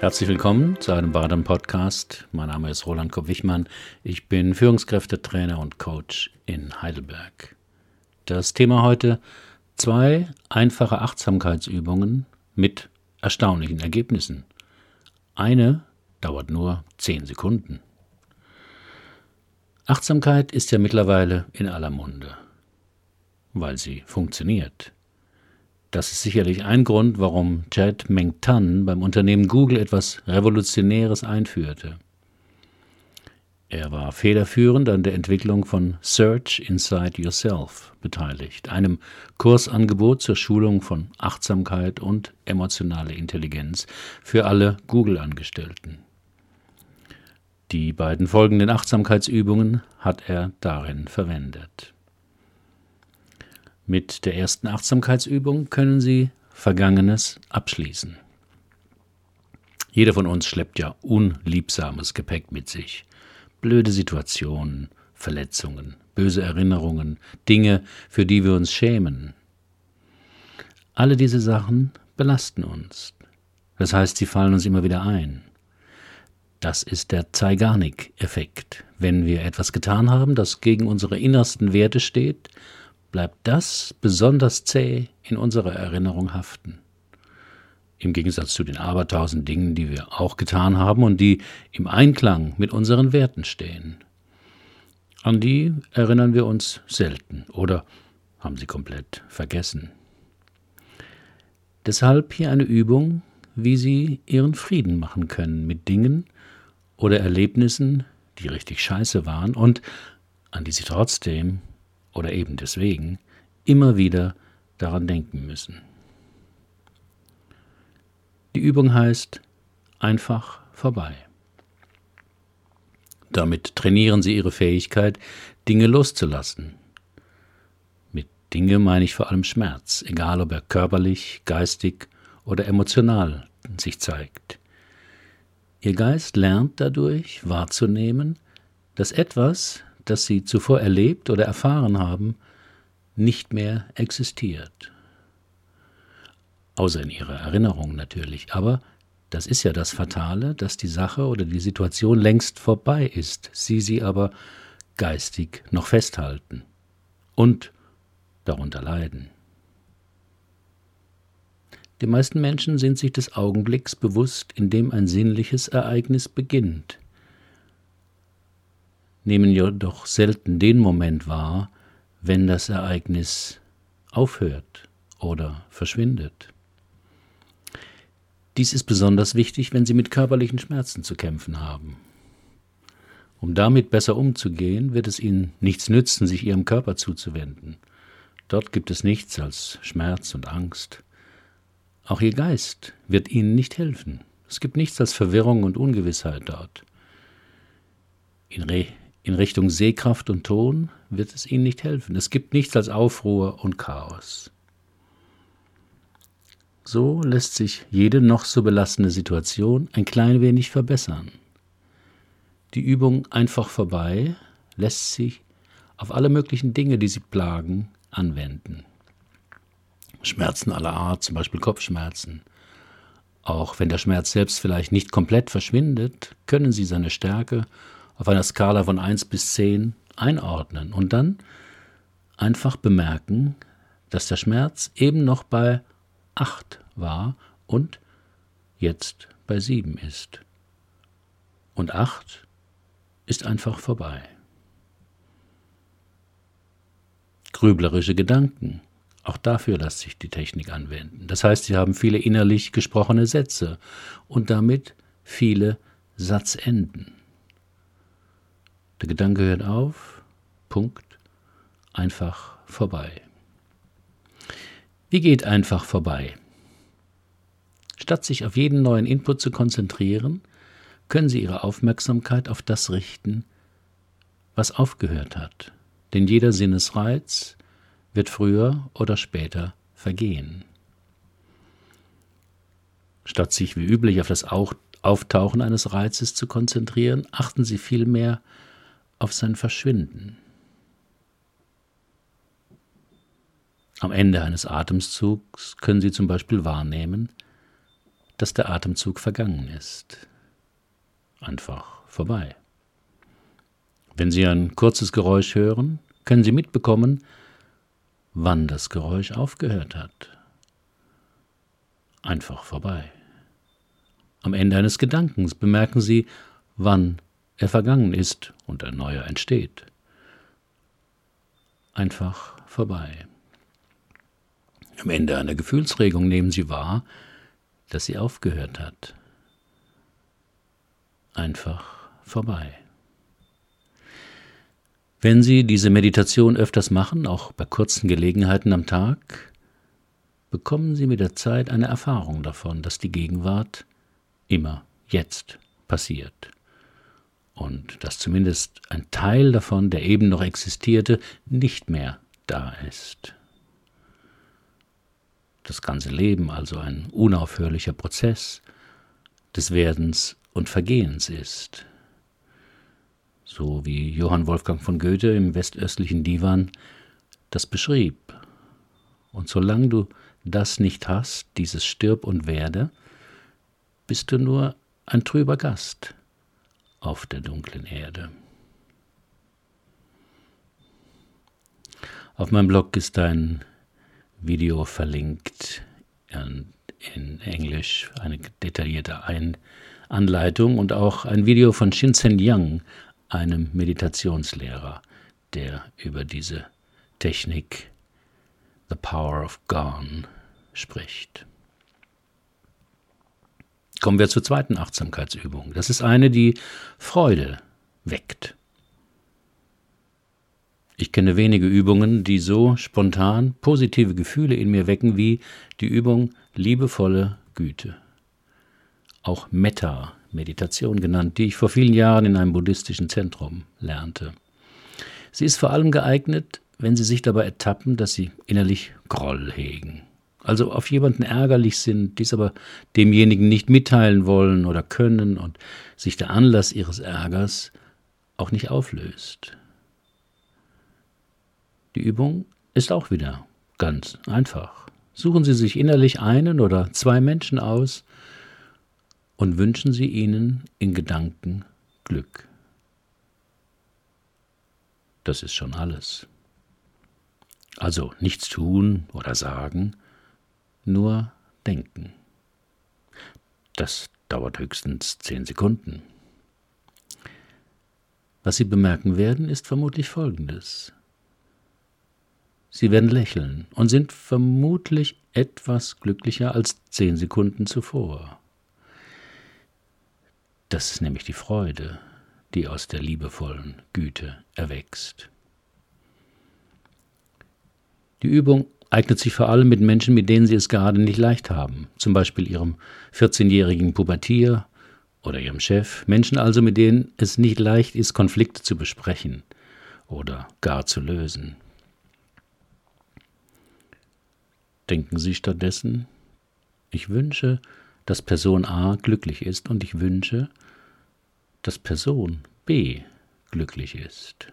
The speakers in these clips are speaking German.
Herzlich willkommen zu einem weiteren Podcast. Mein Name ist Roland Kopp-Wichmann. Ich bin Führungskräftetrainer und Coach in Heidelberg. Das Thema heute: zwei einfache Achtsamkeitsübungen mit erstaunlichen Ergebnissen. Eine dauert nur zehn Sekunden. Achtsamkeit ist ja mittlerweile in aller Munde, weil sie funktioniert. Das ist sicherlich ein Grund, warum Chad Meng-Tan beim Unternehmen Google etwas Revolutionäres einführte. Er war federführend an der Entwicklung von Search Inside Yourself beteiligt, einem Kursangebot zur Schulung von Achtsamkeit und emotionale Intelligenz für alle Google-Angestellten. Die beiden folgenden Achtsamkeitsübungen hat er darin verwendet. Mit der ersten Achtsamkeitsübung können Sie Vergangenes abschließen. Jeder von uns schleppt ja unliebsames Gepäck mit sich. Blöde Situationen, Verletzungen, böse Erinnerungen, Dinge, für die wir uns schämen. Alle diese Sachen belasten uns. Das heißt, sie fallen uns immer wieder ein. Das ist der Zeigarnik-Effekt. Wenn wir etwas getan haben, das gegen unsere innersten Werte steht, bleibt das besonders zäh in unserer Erinnerung haften. Im Gegensatz zu den abertausend Dingen, die wir auch getan haben und die im Einklang mit unseren Werten stehen. An die erinnern wir uns selten oder haben sie komplett vergessen. Deshalb hier eine Übung, wie Sie Ihren Frieden machen können mit Dingen oder Erlebnissen, die richtig scheiße waren und an die Sie trotzdem oder eben deswegen immer wieder daran denken müssen. Die Übung heißt einfach vorbei. Damit trainieren Sie Ihre Fähigkeit, Dinge loszulassen. Mit Dinge meine ich vor allem Schmerz, egal ob er körperlich, geistig oder emotional sich zeigt. Ihr Geist lernt dadurch wahrzunehmen, dass etwas, das sie zuvor erlebt oder erfahren haben, nicht mehr existiert. Außer in ihrer Erinnerung natürlich. Aber das ist ja das Fatale, dass die Sache oder die Situation längst vorbei ist, sie sie aber geistig noch festhalten und darunter leiden. Die meisten Menschen sind sich des Augenblicks bewusst, in dem ein sinnliches Ereignis beginnt nehmen jedoch selten den Moment wahr, wenn das Ereignis aufhört oder verschwindet. Dies ist besonders wichtig, wenn Sie mit körperlichen Schmerzen zu kämpfen haben. Um damit besser umzugehen, wird es Ihnen nichts nützen, sich Ihrem Körper zuzuwenden. Dort gibt es nichts als Schmerz und Angst. Auch Ihr Geist wird Ihnen nicht helfen. Es gibt nichts als Verwirrung und Ungewissheit dort. In, Re in Richtung Sehkraft und Ton wird es ihnen nicht helfen. Es gibt nichts als Aufruhr und Chaos. So lässt sich jede noch so belastende Situation ein klein wenig verbessern. Die Übung einfach vorbei lässt sich auf alle möglichen Dinge, die sie plagen, anwenden. Schmerzen aller Art, zum Beispiel Kopfschmerzen. Auch wenn der Schmerz selbst vielleicht nicht komplett verschwindet, können sie seine Stärke auf einer Skala von 1 bis 10 einordnen und dann einfach bemerken, dass der Schmerz eben noch bei 8 war und jetzt bei 7 ist. Und 8 ist einfach vorbei. Grüblerische Gedanken. Auch dafür lässt sich die Technik anwenden. Das heißt, Sie haben viele innerlich gesprochene Sätze und damit viele Satzenden. Der Gedanke hört auf, Punkt, einfach vorbei. Wie geht einfach vorbei? Statt sich auf jeden neuen Input zu konzentrieren, können Sie Ihre Aufmerksamkeit auf das richten, was aufgehört hat. Denn jeder Sinnesreiz wird früher oder später vergehen. Statt sich wie üblich auf das Auftauchen eines Reizes zu konzentrieren, achten Sie vielmehr auf sein Verschwinden. Am Ende eines Atemzugs können Sie zum Beispiel wahrnehmen, dass der Atemzug vergangen ist. Einfach vorbei. Wenn Sie ein kurzes Geräusch hören, können Sie mitbekommen, wann das Geräusch aufgehört hat. Einfach vorbei. Am Ende eines Gedankens bemerken Sie, wann er vergangen ist und ein neuer entsteht. Einfach vorbei. Am Ende einer Gefühlsregung nehmen Sie wahr, dass sie aufgehört hat. Einfach vorbei. Wenn Sie diese Meditation öfters machen, auch bei kurzen Gelegenheiten am Tag, bekommen Sie mit der Zeit eine Erfahrung davon, dass die Gegenwart immer jetzt passiert und dass zumindest ein Teil davon, der eben noch existierte, nicht mehr da ist. Das ganze Leben also ein unaufhörlicher Prozess des Werdens und Vergehens ist so wie Johann Wolfgang von Goethe im westöstlichen Divan das beschrieb. Und solange du das nicht hast, dieses Stirb und Werde, bist du nur ein trüber Gast auf der dunklen Erde. Auf meinem Blog ist ein Video verlinkt in, Englisch, eine detaillierte Anleitung und auch ein Video von Shinsen Yang, einem Meditationslehrer, der über diese Technik The Power of Gone spricht. Kommen wir zur zweiten Achtsamkeitsübung. Das ist eine, die Freude weckt. Ich kenne wenige Übungen, die so spontan positive Gefühle in mir wecken wie die Übung liebevolle Güte. Auch Metta Meditation genannt, die ich vor vielen Jahren in einem buddhistischen Zentrum lernte. Sie ist vor allem geeignet, wenn Sie sich dabei ertappen, dass Sie innerlich Groll hegen. Also auf jemanden ärgerlich sind, dies aber demjenigen nicht mitteilen wollen oder können und sich der Anlass Ihres Ärgers auch nicht auflöst. Die Übung ist auch wieder ganz einfach. Suchen Sie sich innerlich einen oder zwei Menschen aus, und wünschen Sie ihnen in Gedanken Glück. Das ist schon alles. Also nichts tun oder sagen, nur denken. Das dauert höchstens zehn Sekunden. Was Sie bemerken werden, ist vermutlich Folgendes. Sie werden lächeln und sind vermutlich etwas glücklicher als zehn Sekunden zuvor. Das ist nämlich die Freude, die aus der liebevollen Güte erwächst. Die Übung eignet sich vor allem mit Menschen, mit denen sie es gerade nicht leicht haben, zum Beispiel ihrem 14-jährigen Pubertier oder ihrem Chef, Menschen also, mit denen es nicht leicht ist, Konflikte zu besprechen oder gar zu lösen. Denken Sie stattdessen, ich wünsche, dass Person A glücklich ist und ich wünsche, dass Person B glücklich ist.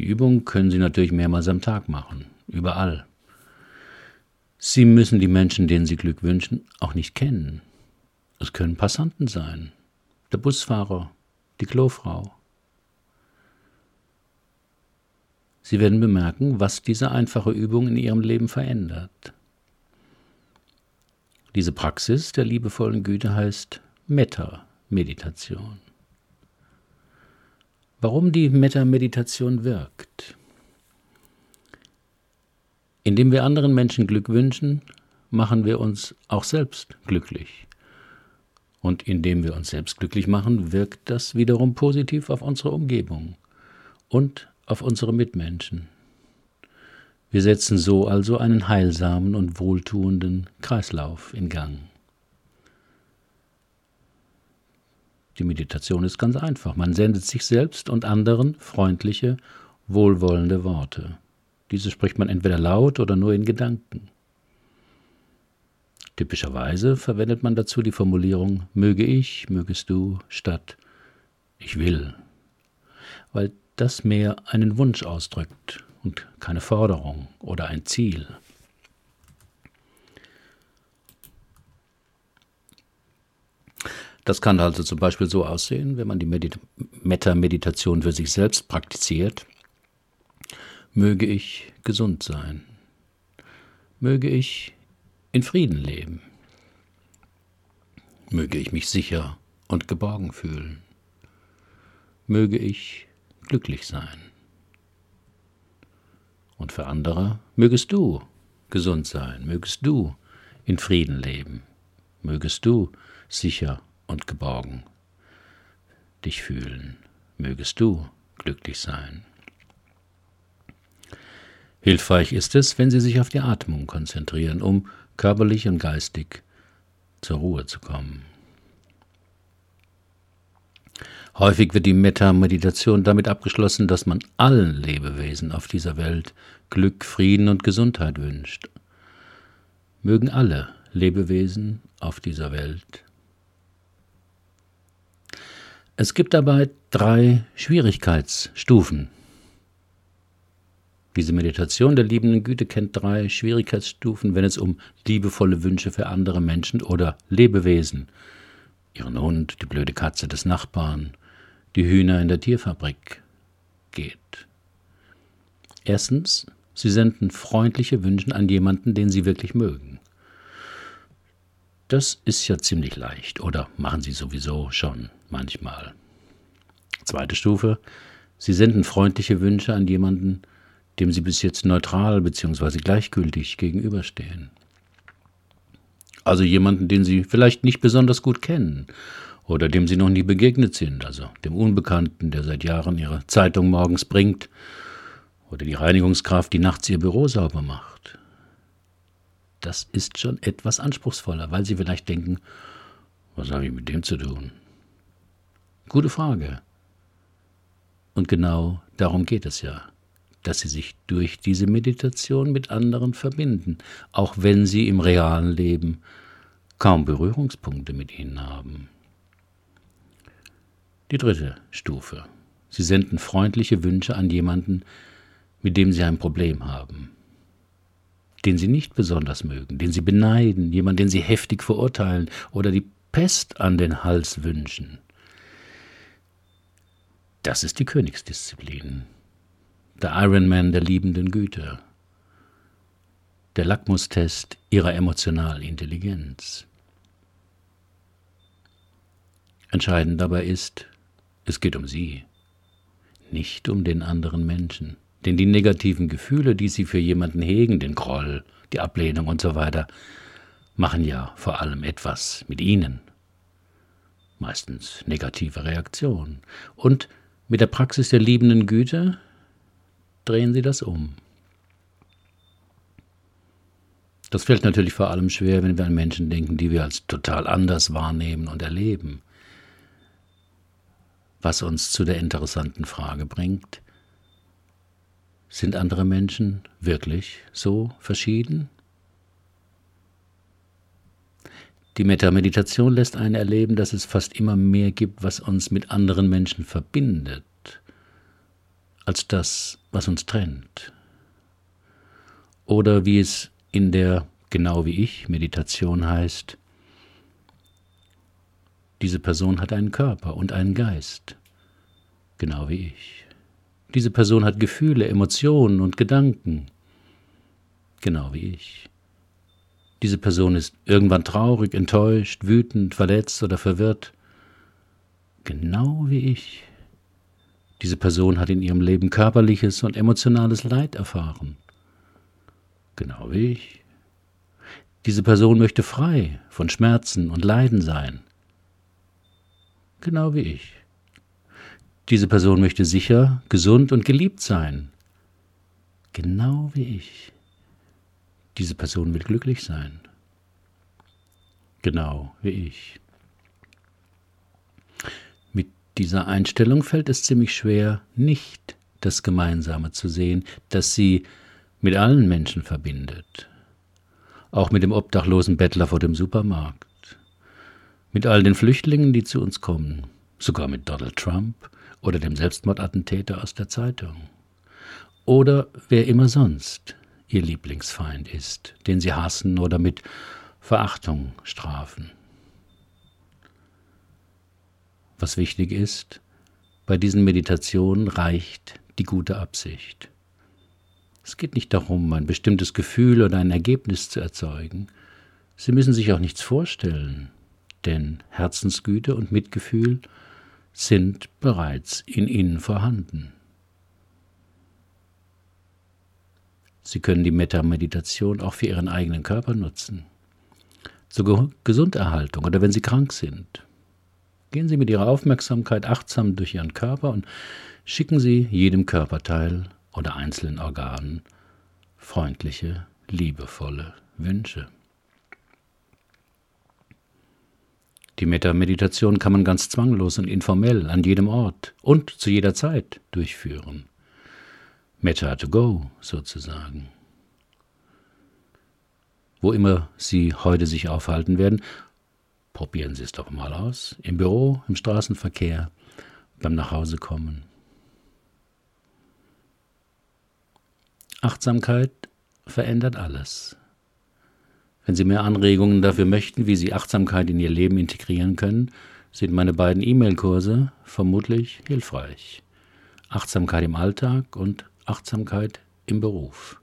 Die Übung können Sie natürlich mehrmals am Tag machen, überall. Sie müssen die Menschen, denen Sie Glück wünschen, auch nicht kennen. Es können Passanten sein, der Busfahrer, die Klofrau. Sie werden bemerken, was diese einfache Übung in Ihrem Leben verändert. Diese Praxis der liebevollen Güte heißt Metta-Meditation. Warum die Metta-Meditation wirkt? Indem wir anderen Menschen Glück wünschen, machen wir uns auch selbst glücklich. Und indem wir uns selbst glücklich machen, wirkt das wiederum positiv auf unsere Umgebung und auf unsere Mitmenschen. Wir setzen so also einen heilsamen und wohltuenden Kreislauf in Gang. Die Meditation ist ganz einfach. Man sendet sich selbst und anderen freundliche, wohlwollende Worte. Diese spricht man entweder laut oder nur in Gedanken. Typischerweise verwendet man dazu die Formulierung möge ich, mögest du statt ich will, weil das mehr einen Wunsch ausdrückt und keine Forderung oder ein Ziel. Das kann also zum Beispiel so aussehen, wenn man die Metta-Meditation für sich selbst praktiziert. Möge ich gesund sein. Möge ich in Frieden leben. Möge ich mich sicher und geborgen fühlen. Möge ich glücklich sein. Und für andere mögest du gesund sein, mögest du in Frieden leben, mögest du sicher und geborgen dich fühlen, mögest du glücklich sein. Hilfreich ist es, wenn Sie sich auf die Atmung konzentrieren, um körperlich und geistig zur Ruhe zu kommen. Häufig wird die Metta-Meditation damit abgeschlossen, dass man allen Lebewesen auf dieser Welt Glück, Frieden und Gesundheit wünscht. Mögen alle Lebewesen auf dieser Welt. Es gibt dabei drei Schwierigkeitsstufen. Diese Meditation der liebenden Güte kennt drei Schwierigkeitsstufen, wenn es um liebevolle Wünsche für andere Menschen oder Lebewesen, ihren Hund, die blöde Katze des Nachbarn, die Hühner in der Tierfabrik geht. Erstens, sie senden freundliche Wünsche an jemanden, den sie wirklich mögen. Das ist ja ziemlich leicht, oder machen sie sowieso schon manchmal. Zweite Stufe, sie senden freundliche Wünsche an jemanden, dem sie bis jetzt neutral bzw. gleichgültig gegenüberstehen. Also jemanden, den sie vielleicht nicht besonders gut kennen oder dem sie noch nie begegnet sind, also dem Unbekannten, der seit Jahren ihre Zeitung morgens bringt, oder die Reinigungskraft, die nachts ihr Büro sauber macht. Das ist schon etwas anspruchsvoller, weil sie vielleicht denken, was habe ich mit dem zu tun? Gute Frage. Und genau darum geht es ja, dass sie sich durch diese Meditation mit anderen verbinden, auch wenn sie im realen Leben kaum Berührungspunkte mit ihnen haben. Die dritte Stufe. Sie senden freundliche Wünsche an jemanden, mit dem Sie ein Problem haben, den Sie nicht besonders mögen, den Sie beneiden, jemanden, den Sie heftig verurteilen oder die Pest an den Hals wünschen. Das ist die Königsdisziplin, der Ironman der liebenden Güte, der Lackmustest ihrer emotionalen Intelligenz. Entscheidend dabei ist, es geht um sie, nicht um den anderen Menschen. Denn die negativen Gefühle, die sie für jemanden hegen, den Groll, die Ablehnung und so weiter, machen ja vor allem etwas mit ihnen. Meistens negative Reaktionen. Und mit der Praxis der liebenden Güte drehen sie das um. Das fällt natürlich vor allem schwer, wenn wir an Menschen denken, die wir als total anders wahrnehmen und erleben was uns zu der interessanten Frage bringt, sind andere Menschen wirklich so verschieden? Die Metameditation lässt einen erleben, dass es fast immer mehr gibt, was uns mit anderen Menschen verbindet, als das, was uns trennt. Oder wie es in der genau wie ich Meditation heißt, diese Person hat einen Körper und einen Geist, genau wie ich. Diese Person hat Gefühle, Emotionen und Gedanken, genau wie ich. Diese Person ist irgendwann traurig, enttäuscht, wütend, verletzt oder verwirrt, genau wie ich. Diese Person hat in ihrem Leben körperliches und emotionales Leid erfahren, genau wie ich. Diese Person möchte frei von Schmerzen und Leiden sein, genau wie ich. Diese Person möchte sicher, gesund und geliebt sein, genau wie ich. Diese Person will glücklich sein, genau wie ich. Mit dieser Einstellung fällt es ziemlich schwer, nicht das Gemeinsame zu sehen, das sie mit allen Menschen verbindet, auch mit dem obdachlosen Bettler vor dem Supermarkt. Mit all den Flüchtlingen, die zu uns kommen, sogar mit Donald Trump oder dem Selbstmordattentäter aus der Zeitung. Oder wer immer sonst ihr Lieblingsfeind ist, den sie hassen oder mit Verachtung strafen. Was wichtig ist, bei diesen Meditationen reicht die gute Absicht. Es geht nicht darum, ein bestimmtes Gefühl oder ein Ergebnis zu erzeugen. Sie müssen sich auch nichts vorstellen, denn Herzensgüte und Mitgefühl sind bereits in ihnen vorhanden. Sie können die Metta-Meditation auch für Ihren eigenen Körper nutzen. Zur Gesunderhaltung oder wenn Sie krank sind. Gehen Sie mit Ihrer Aufmerksamkeit achtsam durch Ihren Körper und schicken Sie jedem Körperteil oder einzelnen Organen freundliche, liebevolle Wünsche. Die Metta-Meditation kann man ganz zwanglos und informell an jedem Ort und zu jeder Zeit durchführen. Metta to go sozusagen. Wo immer Sie heute sich aufhalten werden, probieren Sie es doch mal aus. Im Büro, im Straßenverkehr, beim Nachhausekommen. Achtsamkeit verändert alles. Wenn Sie mehr Anregungen dafür möchten, wie Sie Achtsamkeit in Ihr Leben integrieren können, sind meine beiden E-Mail-Kurse vermutlich hilfreich. Achtsamkeit im Alltag und Achtsamkeit im Beruf.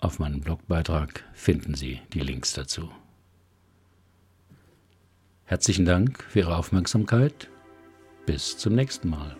Auf meinem Blogbeitrag finden Sie die Links dazu. Herzlichen Dank für Ihre Aufmerksamkeit. Bis zum nächsten Mal.